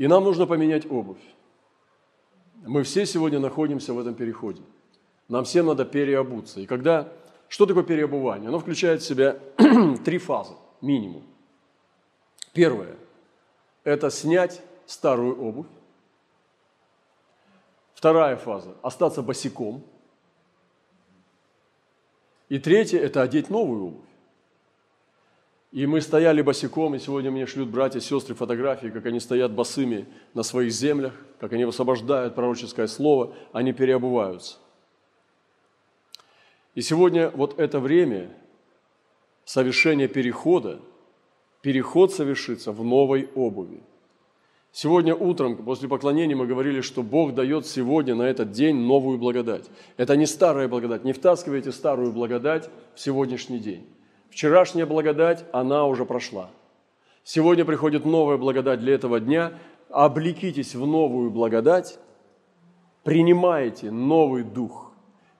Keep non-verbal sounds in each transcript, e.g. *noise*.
И нам нужно поменять обувь. Мы все сегодня находимся в этом переходе. Нам всем надо переобуться. И когда... Что такое переобувание? Оно включает в себя *clears throat* три фазы, минимум. Первое – это снять старую обувь. Вторая фаза – остаться босиком. И третье – это одеть новую обувь. И мы стояли босиком, и сегодня мне шлют братья сестры фотографии, как они стоят босыми на своих землях, как они высвобождают пророческое слово, они переобуваются. И сегодня вот это время совершения перехода, переход совершится в новой обуви. Сегодня утром после поклонения мы говорили, что Бог дает сегодня на этот день новую благодать. Это не старая благодать. Не втаскивайте старую благодать в сегодняшний день. Вчерашняя благодать, она уже прошла. Сегодня приходит новая благодать для этого дня. Облекитесь в новую благодать, принимайте новый дух,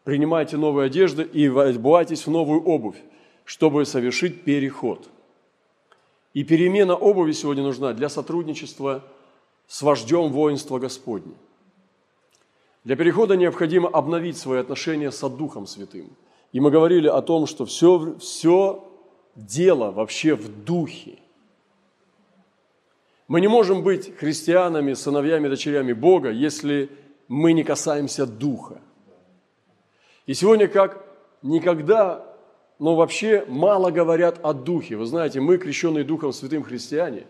принимайте новую одежду и одевайтесь в новую обувь, чтобы совершить переход. И перемена обуви сегодня нужна для сотрудничества с вождем воинства Господня. Для перехода необходимо обновить свои отношения с Духом Святым – и мы говорили о том, что все, все дело вообще в духе. Мы не можем быть христианами, сыновьями, дочерями Бога, если мы не касаемся духа. И сегодня как никогда, но вообще мало говорят о духе. Вы знаете, мы, крещенные Духом Святым христиане,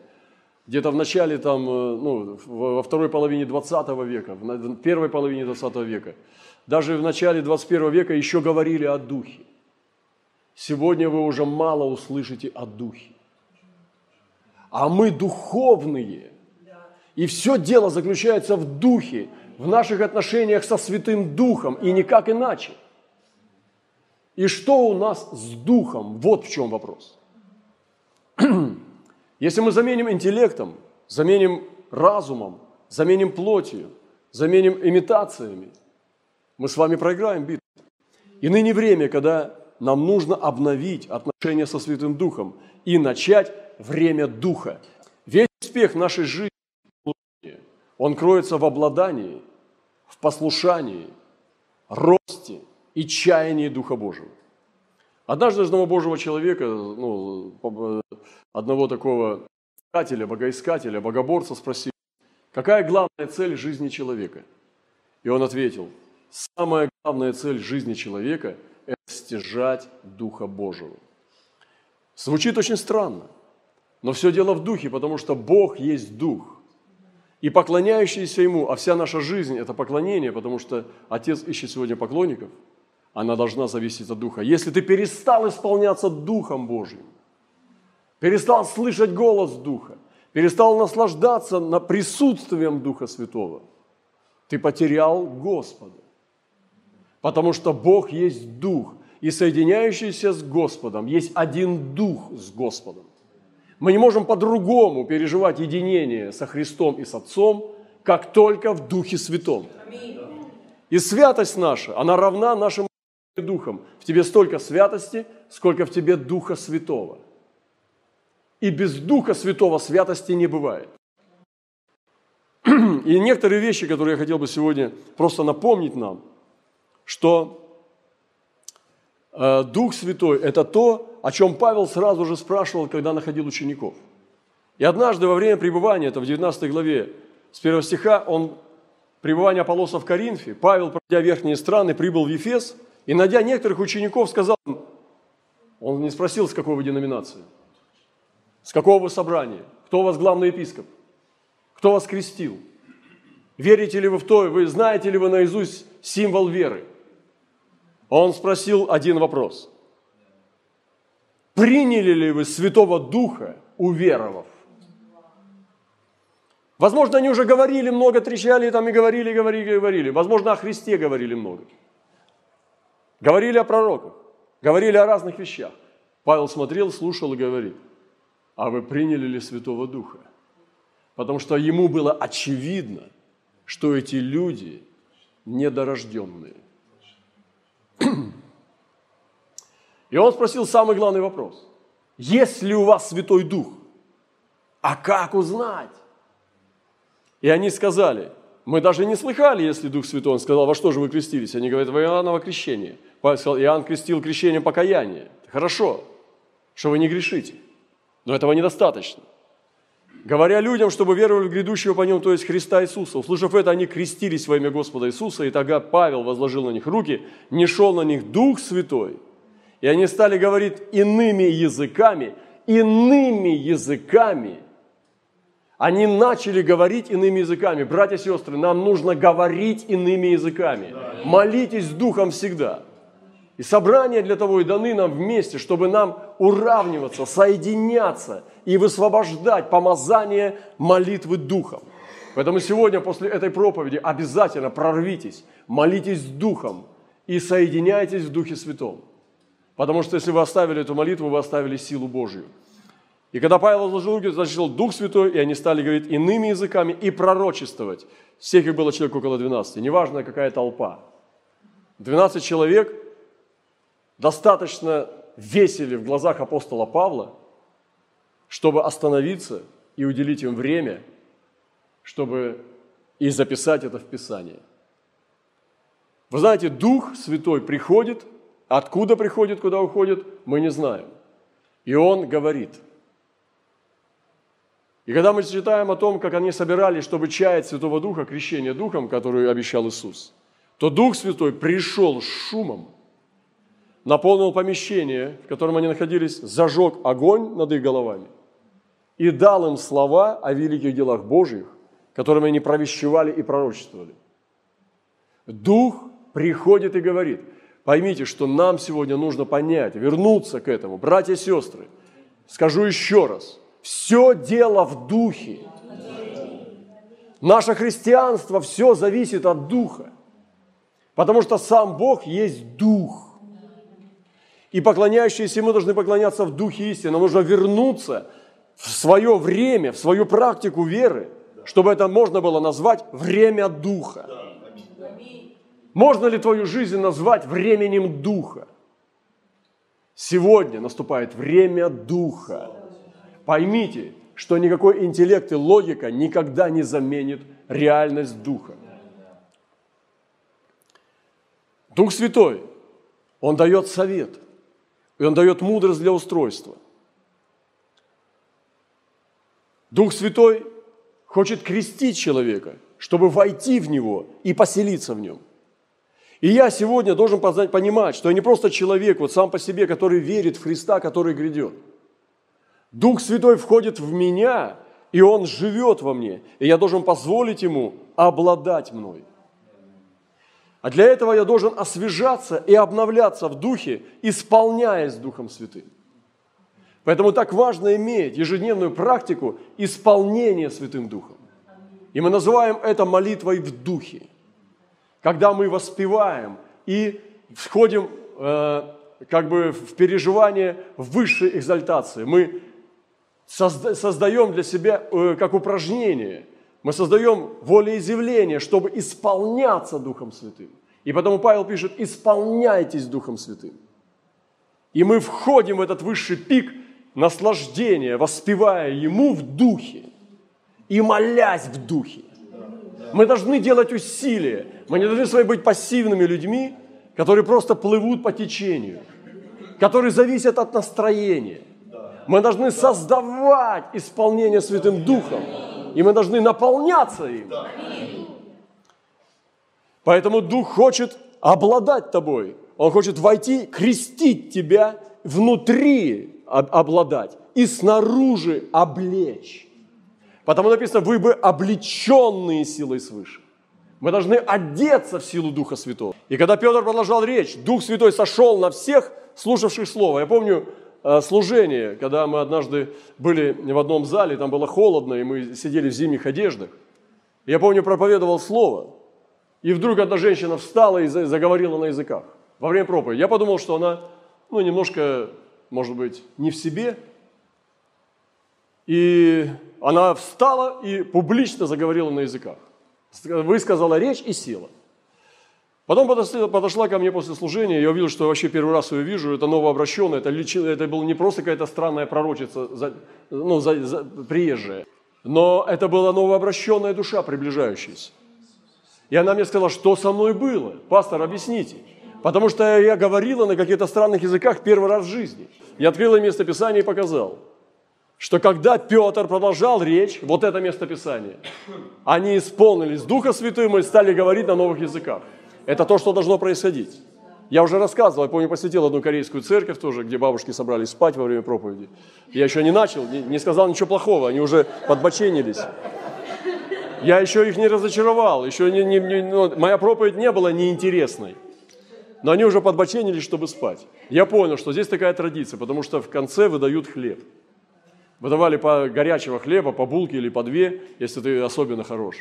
где-то в начале, там, э, ну, во второй половине 20 века, в первой половине 20 века, даже в начале 21 века еще говорили о Духе. Сегодня вы уже мало услышите о Духе. А мы духовные. И все дело заключается в Духе, в наших отношениях со Святым Духом, и никак иначе. И что у нас с Духом? Вот в чем вопрос. *clears throat* Если мы заменим интеллектом, заменим разумом, заменим плотью, заменим имитациями, мы с вами проиграем битву. И ныне время, когда нам нужно обновить отношения со Святым Духом и начать время Духа. Весь успех нашей жизни, он кроется в обладании, в послушании, росте и чаянии Духа Божьего. Однажды одного Божьего человека, ну, одного такого искателя, богоискателя, богоборца спросил, какая главная цель жизни человека? И он ответил – Самая главная цель жизни человека – это стяжать Духа Божьего. Звучит очень странно, но все дело в Духе, потому что Бог есть Дух. И поклоняющиеся Ему, а вся наша жизнь – это поклонение, потому что Отец ищет сегодня поклонников, она должна зависеть от Духа. Если ты перестал исполняться Духом Божьим, перестал слышать голос Духа, перестал наслаждаться на присутствием Духа Святого, ты потерял Господа. Потому что Бог есть Дух, и соединяющийся с Господом есть один Дух с Господом. Мы не можем по-другому переживать единение со Христом и с Отцом, как только в Духе Святом. И святость наша, она равна нашим духам. В тебе столько святости, сколько в тебе Духа Святого. И без Духа Святого святости не бывает. *clears throat* И некоторые вещи, которые я хотел бы сегодня просто напомнить нам – что э, Дух Святой – это то, о чем Павел сразу же спрашивал, когда находил учеников. И однажды во время пребывания, это в 19 главе, с первого стиха, он, пребывание Аполлоса в Коринфе, Павел, пройдя верхние страны, прибыл в Ефес, и, найдя некоторых учеников, сказал он не спросил, с какой вы деноминации, с какого вы собрания, кто у вас главный епископ, кто вас крестил, верите ли вы в то, вы знаете ли вы наизусть символ веры – он спросил один вопрос. Приняли ли вы Святого Духа, уверовав? Возможно, они уже говорили много, трещали там и говорили, говорили, говорили. Возможно, о Христе говорили много. Говорили о пророках, говорили о разных вещах. Павел смотрел, слушал и говорит, а вы приняли ли Святого Духа? Потому что ему было очевидно, что эти люди недорожденные – и он спросил самый главный вопрос. Есть ли у вас Святой Дух? А как узнать? И они сказали, мы даже не слыхали, если Дух Святой, он сказал, во что же вы крестились? Они говорят, во Иоанново крещение. Иоанн крестил крещением покаяния. Хорошо, что вы не грешите, но этого недостаточно. Говоря людям, чтобы веровали в грядущего по нему, то есть Христа Иисуса. Услышав это, они крестились во имя Господа Иисуса, и тогда Павел возложил на них руки, не шел на них Дух Святой, и они стали говорить иными языками, иными языками. Они начали говорить иными языками. Братья и сестры, нам нужно говорить иными языками. Молитесь Духом всегда. И собрания для того и даны нам вместе, чтобы нам уравниваться, соединяться и высвобождать помазание молитвы Духом. Поэтому сегодня после этой проповеди обязательно прорвитесь, молитесь Духом и соединяйтесь в Духе Святом. Потому что если вы оставили эту молитву, вы оставили силу Божью. И когда Павел возложил руки, зашел Дух Святой, и они стали говорить иными языками и пророчествовать. Всех их было человек около 12, неважно какая толпа. 12 человек – достаточно весели в глазах апостола Павла, чтобы остановиться и уделить им время, чтобы и записать это в Писание. Вы знаете, Дух Святой приходит, откуда приходит, куда уходит, мы не знаем. И Он говорит. И когда мы читаем о том, как они собирались, чтобы чаять Святого Духа, крещение Духом, которое обещал Иисус, то Дух Святой пришел с шумом – наполнил помещение, в котором они находились, зажег огонь над их головами и дал им слова о великих делах Божьих, которыми они провещевали и пророчествовали. Дух приходит и говорит, поймите, что нам сегодня нужно понять, вернуться к этому. Братья и сестры, скажу еще раз, все дело в духе. Наше христианство, все зависит от духа. Потому что сам Бог есть дух. И поклоняющиеся Ему должны поклоняться в духе истины. Нам нужно вернуться в свое время, в свою практику веры, чтобы это можно было назвать время Духа. Можно ли твою жизнь назвать временем Духа? Сегодня наступает время Духа. Поймите, что никакой интеллект и логика никогда не заменит реальность Духа. Дух Святой, Он дает совет – и Он дает мудрость для устройства. Дух Святой хочет крестить человека, чтобы войти в него и поселиться в нем. И я сегодня должен понимать, что я не просто человек вот сам по себе, который верит в Христа, который грядет. Дух Святой входит в меня, и Он живет во мне, и я должен позволить Ему обладать мной. А для этого я должен освежаться и обновляться в духе, исполняясь Духом Святым. Поэтому так важно иметь ежедневную практику исполнения Святым Духом. И мы называем это молитвой в духе. Когда мы воспеваем и входим э, как бы в переживание высшей экзальтации. Мы созда- создаем для себя э, как упражнение – мы создаем волеизъявление, чтобы исполняться Духом Святым. И потому Павел пишет, исполняйтесь Духом Святым. И мы входим в этот высший пик наслаждения, воспевая Ему в Духе и молясь в Духе. Мы должны делать усилия. Мы не должны с вами быть пассивными людьми, которые просто плывут по течению, которые зависят от настроения. Мы должны создавать исполнение Святым Духом и мы должны наполняться им. Поэтому Дух хочет обладать тобой. Он хочет войти, крестить тебя, внутри обладать и снаружи облечь. Потому написано, вы бы облеченные силой свыше. Мы должны одеться в силу Духа Святого. И когда Петр продолжал речь, Дух Святой сошел на всех, слушавших Слово. Я помню, Э, служение, когда мы однажды были в одном зале, там было холодно, и мы сидели в зимних одеждах. Я помню, проповедовал слово, и вдруг одна женщина встала и заговорила на языках во время проповеди. Я подумал, что она, ну, немножко, может быть, не в себе. И она встала и публично заговорила на языках. Высказала речь и села. Потом подошла, ко мне после служения, я увидел, что вообще первый раз ее вижу, это новообращенная, это, это было не просто какая-то странная пророчица, за, ну, за, за, приезжая. Но это была новообращенная душа, приближающаяся. И она мне сказала, что со мной было? Пастор, объясните. Потому что я говорила на каких-то странных языках первый раз в жизни. Я открыла местописание и показал, что когда Петр продолжал речь, вот это местописание, они исполнились Духа Святым и стали говорить на новых языках. Это то, что должно происходить. Я уже рассказывал, я помню, посетил одну корейскую церковь тоже, где бабушки собрались спать во время проповеди. Я еще не начал, не сказал ничего плохого, они уже подбоченились. Я еще их не разочаровал, еще не, не, не, ну, моя проповедь не была неинтересной. Но они уже подбоченились, чтобы спать. Я понял, что здесь такая традиция, потому что в конце выдают хлеб. Выдавали по горячего хлеба, по булке или по две, если ты особенно хорош.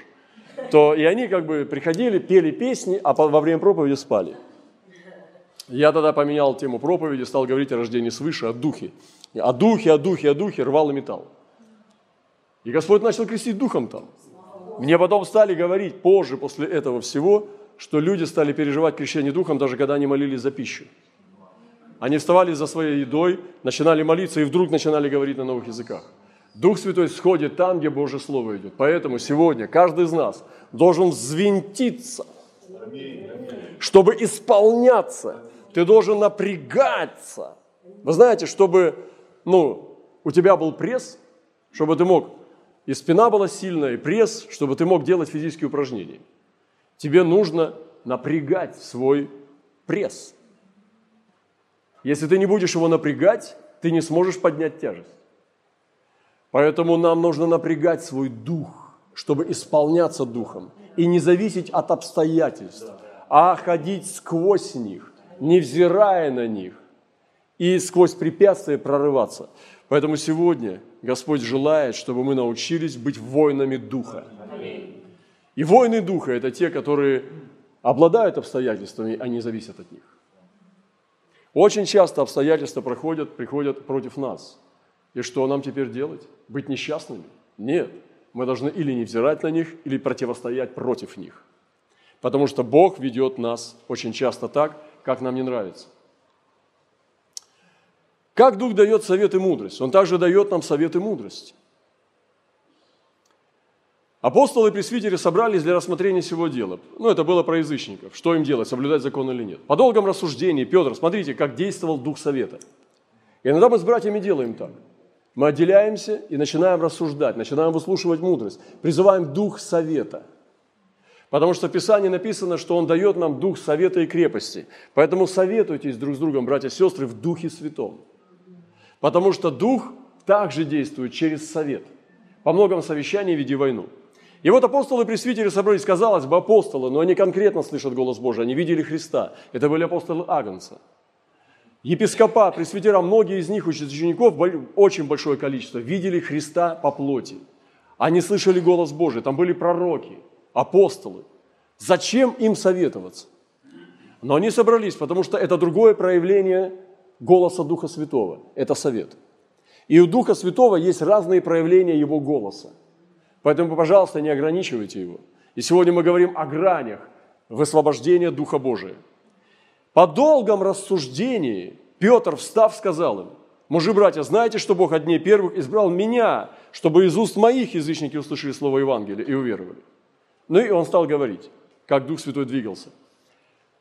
То и они как бы приходили, пели песни, а во время проповеди спали. Я тогда поменял тему проповеди, стал говорить о рождении свыше, о духе. О духе, о духе, о духе, рвал и металл. И Господь начал крестить духом там. Мне потом стали говорить позже, после этого всего, что люди стали переживать крещение духом, даже когда они молились за пищу. Они вставали за своей едой, начинали молиться и вдруг начинали говорить на новых языках. Дух Святой сходит там, где Божье Слово идет. Поэтому сегодня каждый из нас должен взвинтиться, чтобы исполняться ты должен напрягаться. Вы знаете, чтобы ну, у тебя был пресс, чтобы ты мог, и спина была сильная, и пресс, чтобы ты мог делать физические упражнения. Тебе нужно напрягать свой пресс. Если ты не будешь его напрягать, ты не сможешь поднять тяжесть. Поэтому нам нужно напрягать свой дух, чтобы исполняться духом и не зависеть от обстоятельств, а ходить сквозь них, невзирая на них, и сквозь препятствия прорываться. Поэтому сегодня Господь желает, чтобы мы научились быть воинами Духа. И воины Духа – это те, которые обладают обстоятельствами, а не зависят от них. Очень часто обстоятельства проходят, приходят против нас. И что нам теперь делать? Быть несчастными? Нет. Мы должны или не взирать на них, или противостоять против них. Потому что Бог ведет нас очень часто так, как нам не нравится. Как Дух дает совет и мудрость? Он также дает нам совет и мудрость. Апостолы и пресвитеры собрались для рассмотрения всего дела. Ну, это было про язычников. Что им делать, соблюдать закон или нет. По долгом рассуждении Петр, смотрите, как действовал Дух Совета. иногда мы с братьями делаем так. Мы отделяемся и начинаем рассуждать, начинаем выслушивать мудрость, призываем Дух Совета – Потому что в Писании написано, что Он дает нам дух совета и крепости. Поэтому советуйтесь друг с другом, братья и сестры, в Духе Святом. Потому что Дух также действует через совет. По многом совещаний веди войну. И вот апостолы и пресвитеры собрались, казалось бы, апостолы, но они конкретно слышат голос Божий, они видели Христа. Это были апостолы Агнца. Епископа, пресвитера, многие из них, учеников, очень большое количество, видели Христа по плоти. Они слышали голос Божий, там были пророки – апостолы. Зачем им советоваться? Но они собрались, потому что это другое проявление голоса Духа Святого. Это совет. И у Духа Святого есть разные проявления Его голоса. Поэтому, пожалуйста, не ограничивайте его. И сегодня мы говорим о гранях высвобождения Духа Божия. По долгом рассуждении Петр, встав, сказал им, мужи, братья, знаете, что Бог от дней первых избрал меня, чтобы из уст моих язычники услышали слово Евангелия и уверовали. Ну и он стал говорить, как Дух Святой двигался.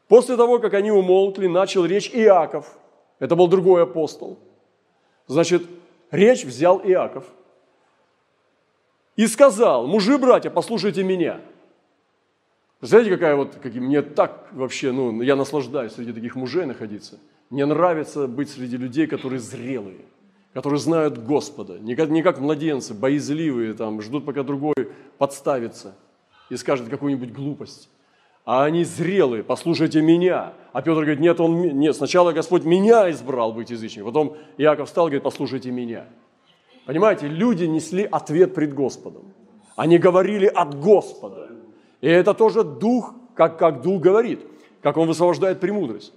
После того, как они умолкли, начал речь Иаков. Это был другой апостол. Значит, речь взял Иаков. И сказал, мужи, братья, послушайте меня. Знаете, какая вот, как, мне так вообще, ну, я наслаждаюсь среди таких мужей находиться. Мне нравится быть среди людей, которые зрелые, которые знают Господа, не как, не как младенцы, боязливые, там, ждут, пока другой подставится – и скажет какую-нибудь глупость. А они зрелые, послушайте меня. А Петр говорит, нет, он, нет, сначала Господь меня избрал быть язычником. Потом Иаков встал и говорит, послушайте меня. Понимаете, люди несли ответ пред Господом. Они говорили от Господа. И это тоже дух, как, как дух говорит, как он высвобождает премудрость.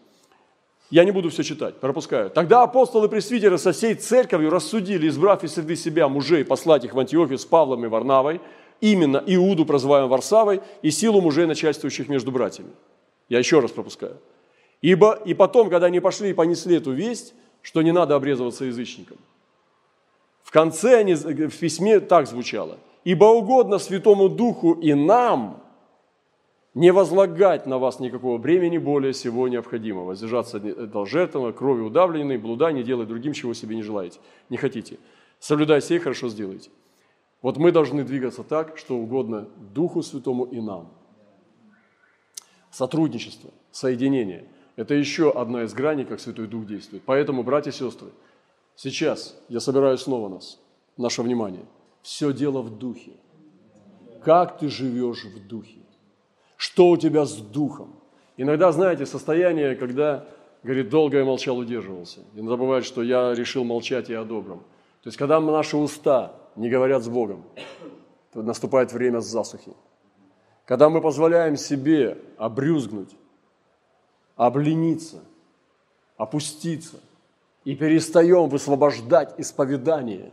Я не буду все читать, пропускаю. Тогда апостолы пресвитеры со всей церковью рассудили, избрав из среды себя мужей, послать их в Антиохию с Павлом и Варнавой, именно Иуду, прозываемым Варсавой, и силу мужей, начальствующих между братьями. Я еще раз пропускаю. Ибо и потом, когда они пошли и понесли эту весть, что не надо обрезываться язычникам, в конце они, в письме так звучало. Ибо угодно Святому Духу и нам не возлагать на вас никакого бремени более всего необходимого, воздержаться от жертвы, крови удавленной, блуда, не делать другим, чего себе не желаете, не хотите. Соблюдая сей, хорошо сделайте. Вот мы должны двигаться так, что угодно Духу Святому и нам. Сотрудничество, соединение – это еще одна из граней, как Святой Дух действует. Поэтому, братья и сестры, сейчас я собираю снова нас, наше внимание. Все дело в Духе. Как ты живешь в Духе? Что у тебя с Духом? Иногда, знаете, состояние, когда, говорит, долго я молчал, удерживался. Иногда бывает, что я решил молчать и о добром. То есть, когда наши уста не говорят с Богом, то наступает время засухи. Когда мы позволяем себе обрюзгнуть, облениться, опуститься и перестаем высвобождать исповедание,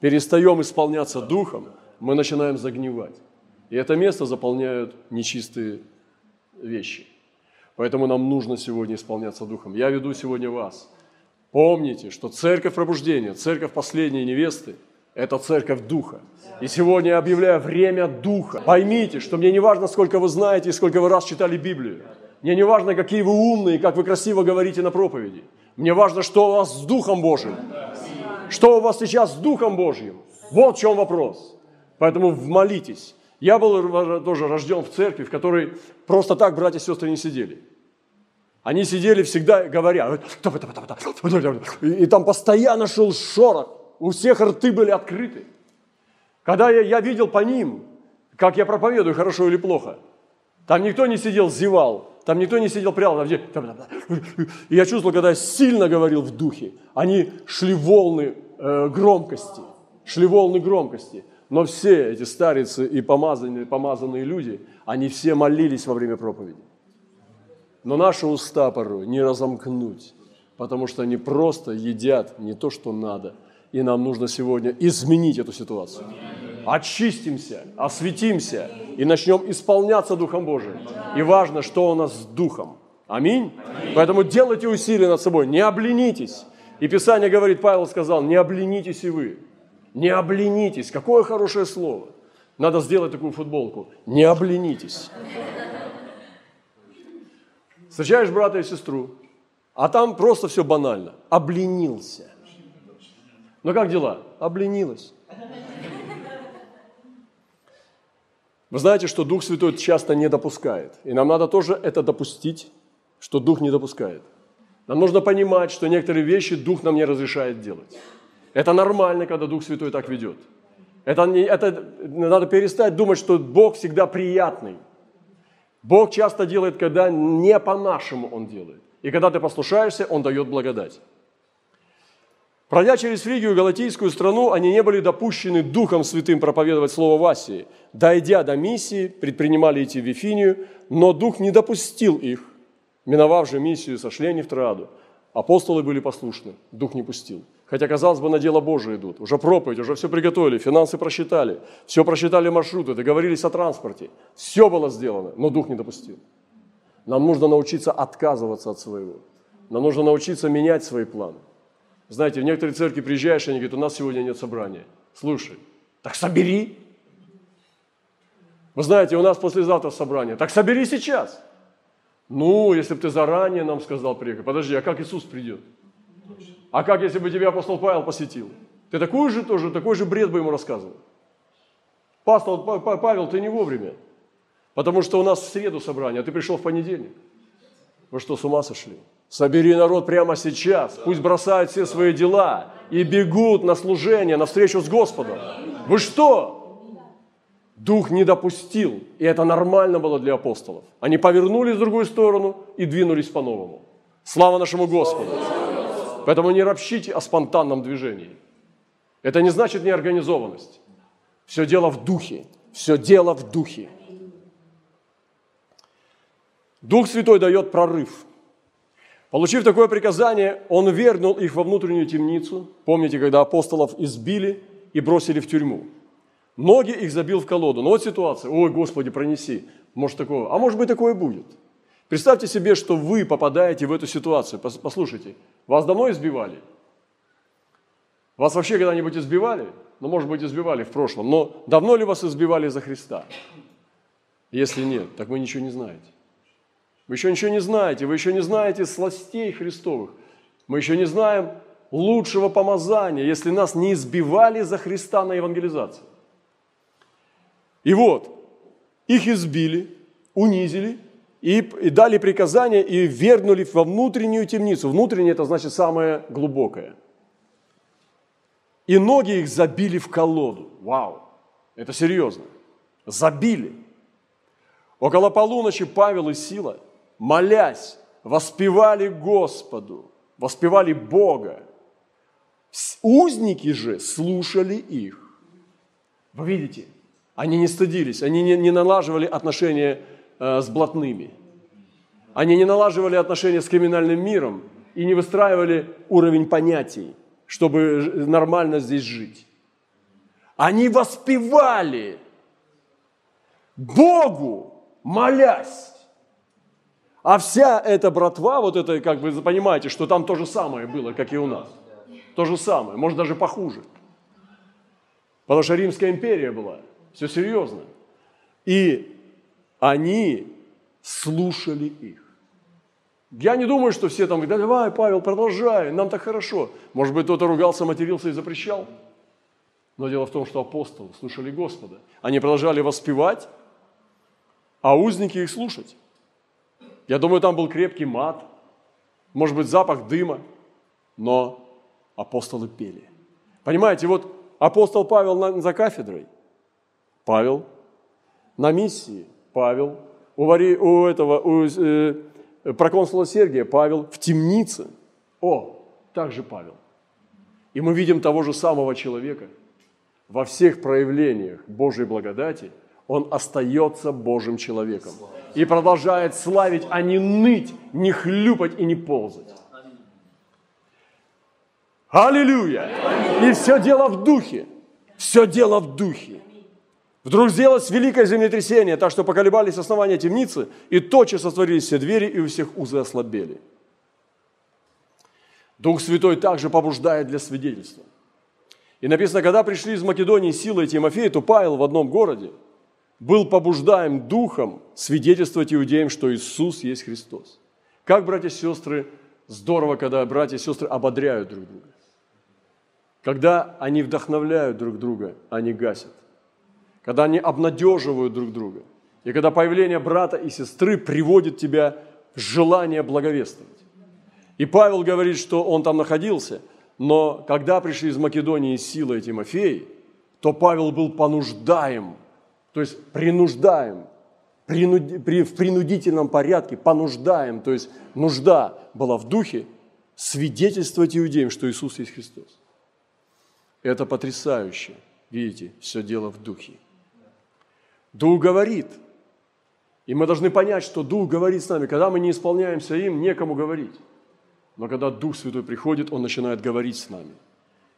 перестаем исполняться духом, мы начинаем загнивать. И это место заполняют нечистые вещи. Поэтому нам нужно сегодня исполняться духом. Я веду сегодня вас. Помните, что церковь пробуждения, церковь последней невесты – это церковь Духа. И сегодня я объявляю время Духа. Поймите, что мне не важно, сколько вы знаете и сколько вы раз читали Библию. Мне не важно, какие вы умные, как вы красиво говорите на проповеди. Мне важно, что у вас с Духом Божьим. Что у вас сейчас с Духом Божьим. Вот в чем вопрос. Поэтому молитесь. Я был тоже рожден в церкви, в которой просто так братья и сестры не сидели. Они сидели всегда говоря, и там постоянно шел шорох у всех рты были открыты. Когда я, я видел по ним, как я проповедую, хорошо или плохо, там никто не сидел, зевал, там никто не сидел прямо. И я чувствовал, когда я сильно говорил в духе, они шли волны э, громкости, шли волны громкости. Но все эти старицы и помазанные, помазанные люди, они все молились во время проповеди. Но наши уста порой не разомкнуть, потому что они просто едят не то, что надо – и нам нужно сегодня изменить эту ситуацию. Очистимся, осветимся и начнем исполняться Духом Божиим. И важно, что у нас с Духом. Аминь. Поэтому делайте усилия над собой, не обленитесь. И Писание говорит, Павел сказал, не обленитесь и вы. Не обленитесь. Какое хорошее слово. Надо сделать такую футболку. Не обленитесь. Встречаешь брата и сестру, а там просто все банально. Обленился. Ну как дела? Обленилась. Вы знаете, что Дух Святой часто не допускает. И нам надо тоже это допустить, что Дух не допускает. Нам нужно понимать, что некоторые вещи Дух нам не разрешает делать. Это нормально, когда Дух Святой так ведет. Это, не, это надо перестать думать, что Бог всегда приятный. Бог часто делает, когда не по-нашему Он делает. И когда ты послушаешься, Он дает благодать. Пройдя через Фригию и Галатийскую страну, они не были допущены Духом Святым проповедовать Слово в Асии. Дойдя до миссии, предпринимали идти в Вифинию, но Дух не допустил их. Миновав же миссию, сошли они в Троаду. Апостолы были послушны, Дух не пустил. Хотя, казалось бы, на дело Божие идут. Уже проповедь, уже все приготовили, финансы просчитали, все просчитали маршруты, договорились о транспорте. Все было сделано, но Дух не допустил. Нам нужно научиться отказываться от своего. Нам нужно научиться менять свои планы. Знаете, в некоторые церкви приезжаешь, и они говорят, у нас сегодня нет собрания. Слушай, так собери. Вы знаете, у нас послезавтра собрание. Так собери сейчас. Ну, если бы ты заранее нам сказал приехать. Подожди, а как Иисус придет? А как, если бы тебя апостол Павел посетил? Ты такой же тоже, такой же бред бы ему рассказывал. Пастор Павел, ты не вовремя. Потому что у нас в среду собрание, а ты пришел в понедельник. Вы что, с ума сошли? Собери народ прямо сейчас, пусть бросают все свои дела и бегут на служение, на встречу с Господом. Вы что? Дух не допустил, и это нормально было для апостолов. Они повернулись в другую сторону и двинулись по-новому. Слава нашему Господу! Поэтому не ропщите о спонтанном движении. Это не значит неорганизованность. Все дело в духе. Все дело в духе. Дух Святой дает прорыв – Получив такое приказание, он вернул их во внутреннюю темницу. Помните, когда апостолов избили и бросили в тюрьму? Ноги их забил в колоду. Ну вот ситуация. Ой, Господи, пронеси. Может такое. А может быть такое будет. Представьте себе, что вы попадаете в эту ситуацию. Послушайте, вас давно избивали? Вас вообще когда-нибудь избивали? Ну, может быть, избивали в прошлом. Но давно ли вас избивали за Христа? Если нет, так вы ничего не знаете. Вы еще ничего не знаете, вы еще не знаете сластей Христовых. Мы еще не знаем лучшего помазания, если нас не избивали за Христа на евангелизации. И вот, их избили, унизили и, и дали приказание и вернули во внутреннюю темницу. Внутренняя – это значит самое глубокое. И ноги их забили в колоду. Вау, это серьезно. Забили. Около полуночи Павел и Сила, молясь, воспевали Господу, воспевали Бога. Узники же слушали их. Вы видите, они не стыдились, они не, налаживали отношения э, с блатными. Они не налаживали отношения с криминальным миром и не выстраивали уровень понятий, чтобы нормально здесь жить. Они воспевали Богу, молясь. А вся эта братва, вот это, как вы понимаете, что там то же самое было, как и у нас. То же самое, может даже похуже. Потому что Римская империя была – все серьезно. И они слушали их. Я не думаю, что все там давай, Павел, продолжай, нам так хорошо. Может быть, кто-то ругался, матерился и запрещал. Но дело в том, что апостолы слушали Господа. Они продолжали воспевать, а узники их слушать. Я думаю, там был крепкий мат, может быть, запах дыма, но апостолы пели. Понимаете, вот апостол Павел за кафедрой, Павел. На миссии Павел. У, вари, у этого, у э, проконсула Сергия Павел. В темнице. О, также Павел. И мы видим того же самого человека. Во всех проявлениях Божьей благодати он остается Божьим человеком. И продолжает славить, а не ныть, не хлюпать и не ползать. Аллилуйя! И все дело в духе. Все дело в духе. Вдруг сделалось великое землетрясение, так что поколебались основания темницы, и тотчас сотворились все двери, и у всех узы ослабели. Дух Святой также побуждает для свидетельства. И написано, когда пришли из Македонии Сила и Тимофей, то Павел в одном городе был побуждаем Духом свидетельствовать иудеям, что Иисус есть Христос. Как, братья и сестры, здорово, когда братья и сестры ободряют друг друга. Когда они вдохновляют друг друга, не гасят когда они обнадеживают друг друга, и когда появление брата и сестры приводит тебя в желание благовествовать. И Павел говорит, что он там находился, но когда пришли из Македонии Сила и Тимофей, то Павел был понуждаем, то есть принуждаем, принуди, при, в принудительном порядке, понуждаем, то есть нужда была в духе свидетельствовать иудеям, что Иисус есть Христос. Это потрясающе. Видите, все дело в духе. Дух говорит. И мы должны понять, что Дух говорит с нами. Когда мы не исполняемся им, некому говорить. Но когда Дух Святой приходит, Он начинает говорить с нами.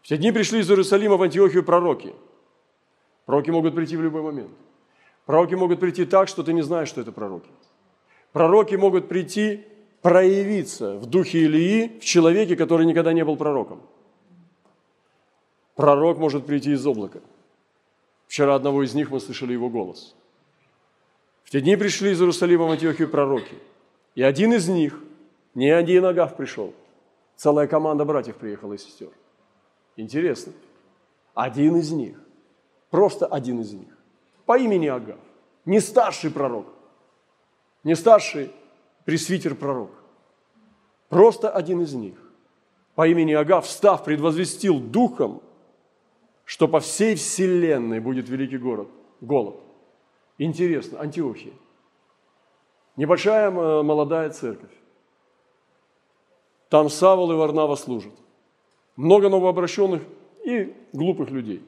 В те дни пришли из Иерусалима в Антиохию пророки. Пророки могут прийти в любой момент. Пророки могут прийти так, что ты не знаешь, что это пророки. Пророки могут прийти, проявиться в духе Илии, в человеке, который никогда не был пророком. Пророк может прийти из облака – Вчера одного из них мы слышали его голос. В те дни пришли из Иерусалима в Антиохию пророки. И один из них, не один Агав пришел, целая команда братьев приехала и сестер. Интересно. Один из них, просто один из них, по имени Агав, не старший пророк, не старший пресвитер пророк, просто один из них, по имени Агав, встав, предвозвестил духом что по всей вселенной будет великий город, голод. Интересно, Антиохия. Небольшая молодая церковь. Там Савол и Варнава служат. Много новообращенных и глупых людей.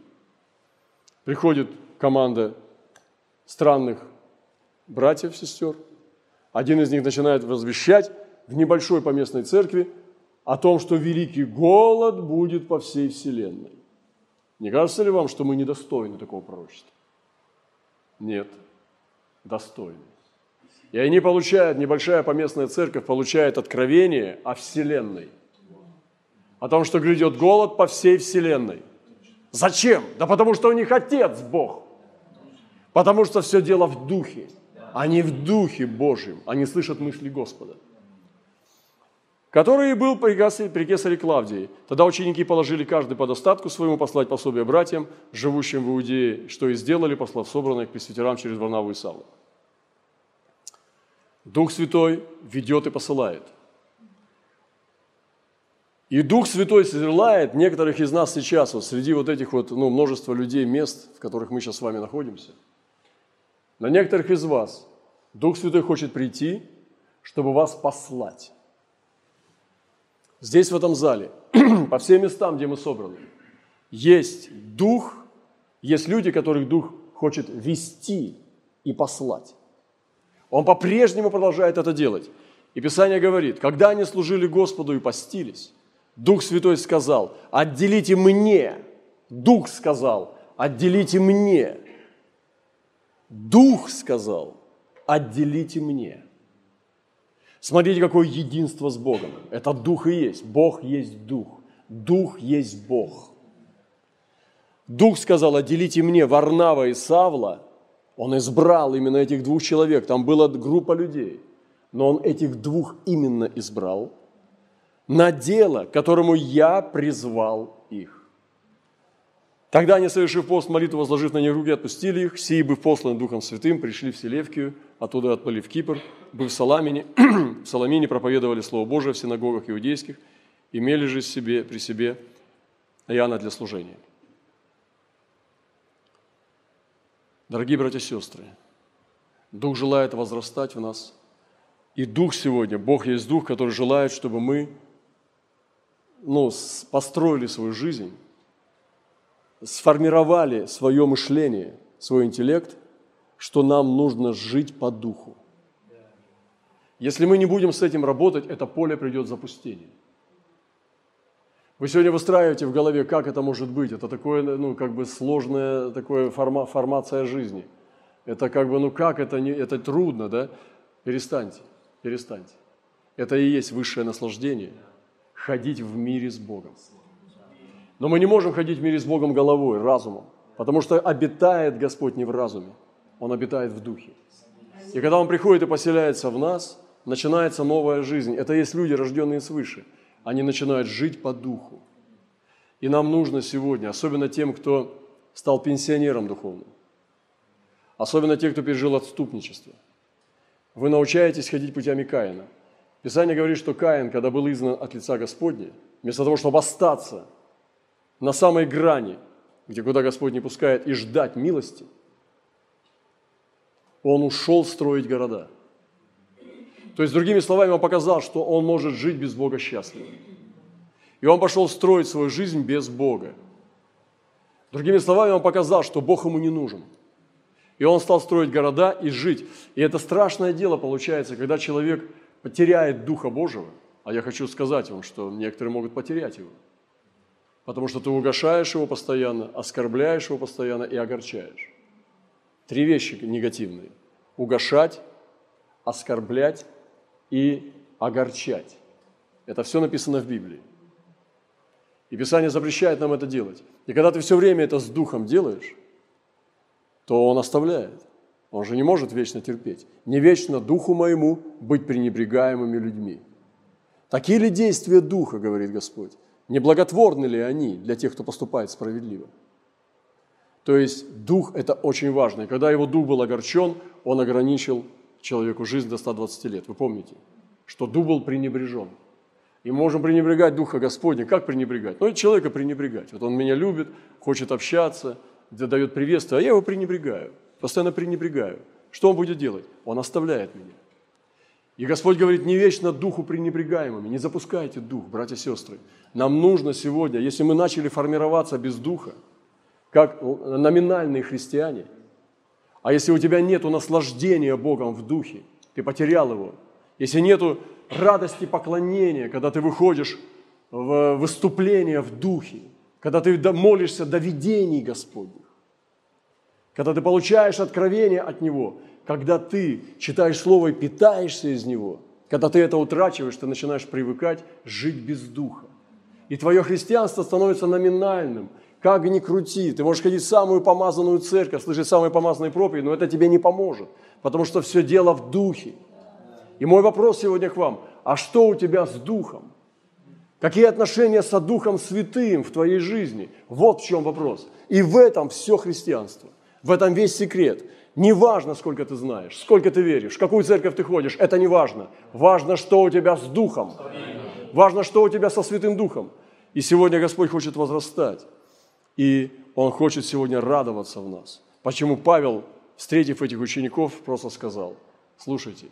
Приходит команда странных братьев, сестер. Один из них начинает возвещать в небольшой поместной церкви о том, что великий голод будет по всей вселенной. Не кажется ли вам, что мы недостойны такого пророчества? Нет, достойны. И они получают, небольшая поместная церковь получает откровение о Вселенной. О том, что грядет голод по всей Вселенной. Зачем? Да потому что у них Отец Бог. Потому что все дело в Духе. Они в Духе Божьем. Они слышат мысли Господа. Который был при кесаре Клавдии. Тогда ученики положили каждый по достатку своему послать пособие братьям, живущим в Иудее, что и сделали, послав собранных к пресвитерам через Варнаву и Савла. Дух Святой ведет и посылает – и Дух Святой желает некоторых из нас сейчас, вот среди вот этих вот, ну, множества людей, мест, в которых мы сейчас с вами находимся, на некоторых из вас Дух Святой хочет прийти, чтобы вас послать. Здесь, в этом зале, *clears throat* по всем местам, где мы собраны, есть Дух, есть люди, которых Дух хочет вести и послать. Он по-прежнему продолжает это делать. И Писание говорит, когда они служили Господу и постились, Дух Святой сказал, отделите мне. Дух сказал, отделите мне. Дух сказал, отделите мне. Смотрите, какое единство с Богом. Это Дух и есть. Бог есть Дух. Дух есть Бог. Дух сказал, отделите мне Варнава и Савла. Он избрал именно этих двух человек. Там была группа людей. Но он этих двух именно избрал – на дело, которому я призвал их. Тогда они, совершив пост, молитву возложив на них руки, отпустили их. Сии, быв посланы Духом Святым, пришли в Селевкию, оттуда отплыли в Кипр, быв в Саламине, *clears throat* в Саламине проповедовали Слово Божие в синагогах иудейских, имели же себе, при себе Иоанна для служения. Дорогие братья и сестры, Дух желает возрастать в нас. И Дух сегодня, Бог есть Дух, который желает, чтобы мы ну, построили свою жизнь, сформировали свое мышление, свой интеллект, что нам нужно жить по духу. Если мы не будем с этим работать, это поле придет в запустение. Вы сегодня выстраиваете в голове, как это может быть. Это такое, ну, как бы сложная такая форма, формация жизни. Это как бы, ну как это, не, это трудно, да? Перестаньте, перестаньте. Это и есть высшее наслаждение – ходить в мире с Богом. Но мы не можем ходить в мире с Богом головой, разумом, потому что обитает Господь не в разуме, Он обитает в духе. И когда Он приходит и поселяется в нас, начинается новая жизнь. Это есть люди, рожденные свыше. Они начинают жить по духу. И нам нужно сегодня, особенно тем, кто стал пенсионером духовным, особенно те, кто пережил отступничество, вы научаетесь ходить путями Каина – Писание говорит, что Каин, когда был изгнан от лица Господня, вместо того, чтобы остаться на самой грани, где куда Господь не пускает, и ждать милости, он ушел строить города. То есть, другими словами, он показал, что он может жить без Бога счастливо. И он пошел строить свою жизнь без Бога. Другими словами, он показал, что Бог ему не нужен. И он стал строить города и жить. И это страшное дело получается, когда человек – потеряет Духа Божьего, а я хочу сказать вам, что некоторые могут потерять его, потому что ты угошаешь его постоянно, оскорбляешь его постоянно и огорчаешь. Три вещи негативные. Угошать, оскорблять и огорчать. Это все написано в Библии. И Писание запрещает нам это делать. И когда ты все время это с Духом делаешь, то Он оставляет. Он же не может вечно терпеть. Не вечно духу моему быть пренебрегаемыми людьми. Такие ли действия духа, говорит Господь? Неблаготворны ли они для тех, кто поступает справедливо? То есть дух – это очень важно. И когда его дух был огорчен, он ограничил человеку жизнь до 120 лет. Вы помните, что дух был пренебрежен. И можем пренебрегать Духа Господня. Как пренебрегать? Ну, человека пренебрегать. Вот он меня любит, хочет общаться, дает приветствие, а я его пренебрегаю постоянно пренебрегаю. Что он будет делать? Он оставляет меня. И Господь говорит, не вечно духу пренебрегаемыми, не запускайте дух, братья и сестры. Нам нужно сегодня, если мы начали формироваться без духа, как номинальные христиане, а если у тебя нет наслаждения Богом в духе, ты потерял его, если нет радости поклонения, когда ты выходишь в выступление в духе, когда ты молишься до видений Господних, когда ты получаешь откровение от Него, когда ты читаешь Слово и питаешься из Него, когда ты это утрачиваешь, ты начинаешь привыкать жить без Духа. И твое христианство становится номинальным, Как ни крути, ты можешь ходить в самую помазанную церковь, слышать самые помазанные проповеди, но это тебе не поможет, потому что все дело в духе. И мой вопрос сегодня к вам, а что у тебя с духом? Какие отношения со Духом Святым в твоей жизни? Вот в чем вопрос. И в этом все христианство. В этом весь секрет. Не важно, сколько ты знаешь, сколько ты веришь, в какую церковь ты ходишь, это не важно. Важно, что у тебя с Духом. Важно, что у тебя со Святым Духом. И сегодня Господь хочет возрастать. И Он хочет сегодня радоваться в нас. Почему Павел, встретив этих учеников, просто сказал, слушайте,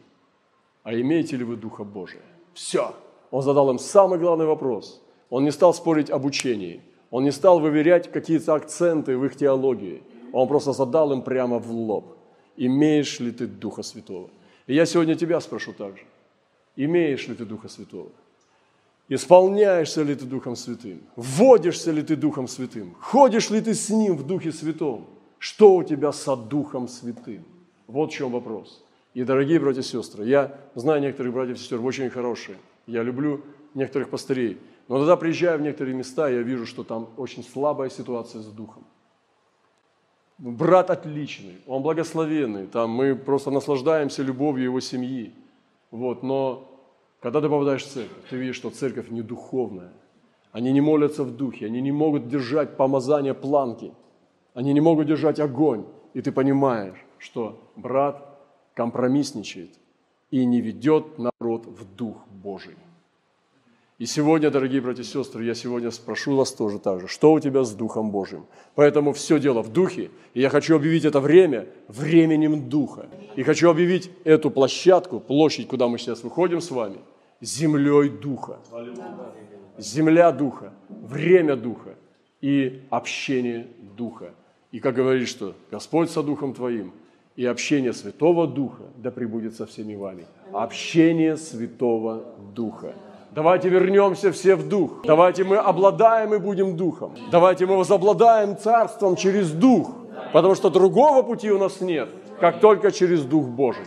а имеете ли вы Духа Божия? Все. Он задал им самый главный вопрос. Он не стал спорить об учении. Он не стал выверять какие-то акценты в их теологии. Он просто задал им прямо в лоб. Имеешь ли ты Духа Святого? И я сегодня тебя спрошу также. Имеешь ли ты Духа Святого? Исполняешься ли ты Духом Святым? Вводишься ли ты Духом Святым? Ходишь ли ты с Ним в Духе Святом? Что у тебя со Духом Святым? Вот в чем вопрос. И, дорогие братья и сестры, я знаю некоторых братьев и сестер, очень хорошие. Я люблю некоторых пастырей. Но когда приезжаю в некоторые места, я вижу, что там очень слабая ситуация с Духом. Брат отличный, он благословенный, там мы просто наслаждаемся любовью его семьи. Вот, но когда ты попадаешь в церковь, ты видишь, что церковь не духовная. Они не молятся в духе, они не могут держать помазание планки, они не могут держать огонь. И ты понимаешь, что брат компромиссничает и не ведет народ в Дух Божий. И сегодня, дорогие братья и сестры, я сегодня спрошу вас тоже так же, что у тебя с Духом Божьим? Поэтому все дело в Духе, и я хочу объявить это время временем Духа. И хочу объявить эту площадку, площадь, куда мы сейчас выходим с вами, землей Духа. Земля Духа, время Духа и общение Духа. И как говорит, что Господь со Духом Твоим, и общение Святого Духа да пребудет со всеми вами. Общение Святого Духа. Давайте вернемся все в дух. Давайте мы обладаем и будем духом. Давайте мы возобладаем царством через дух, потому что другого пути у нас нет, как только через Дух Божий.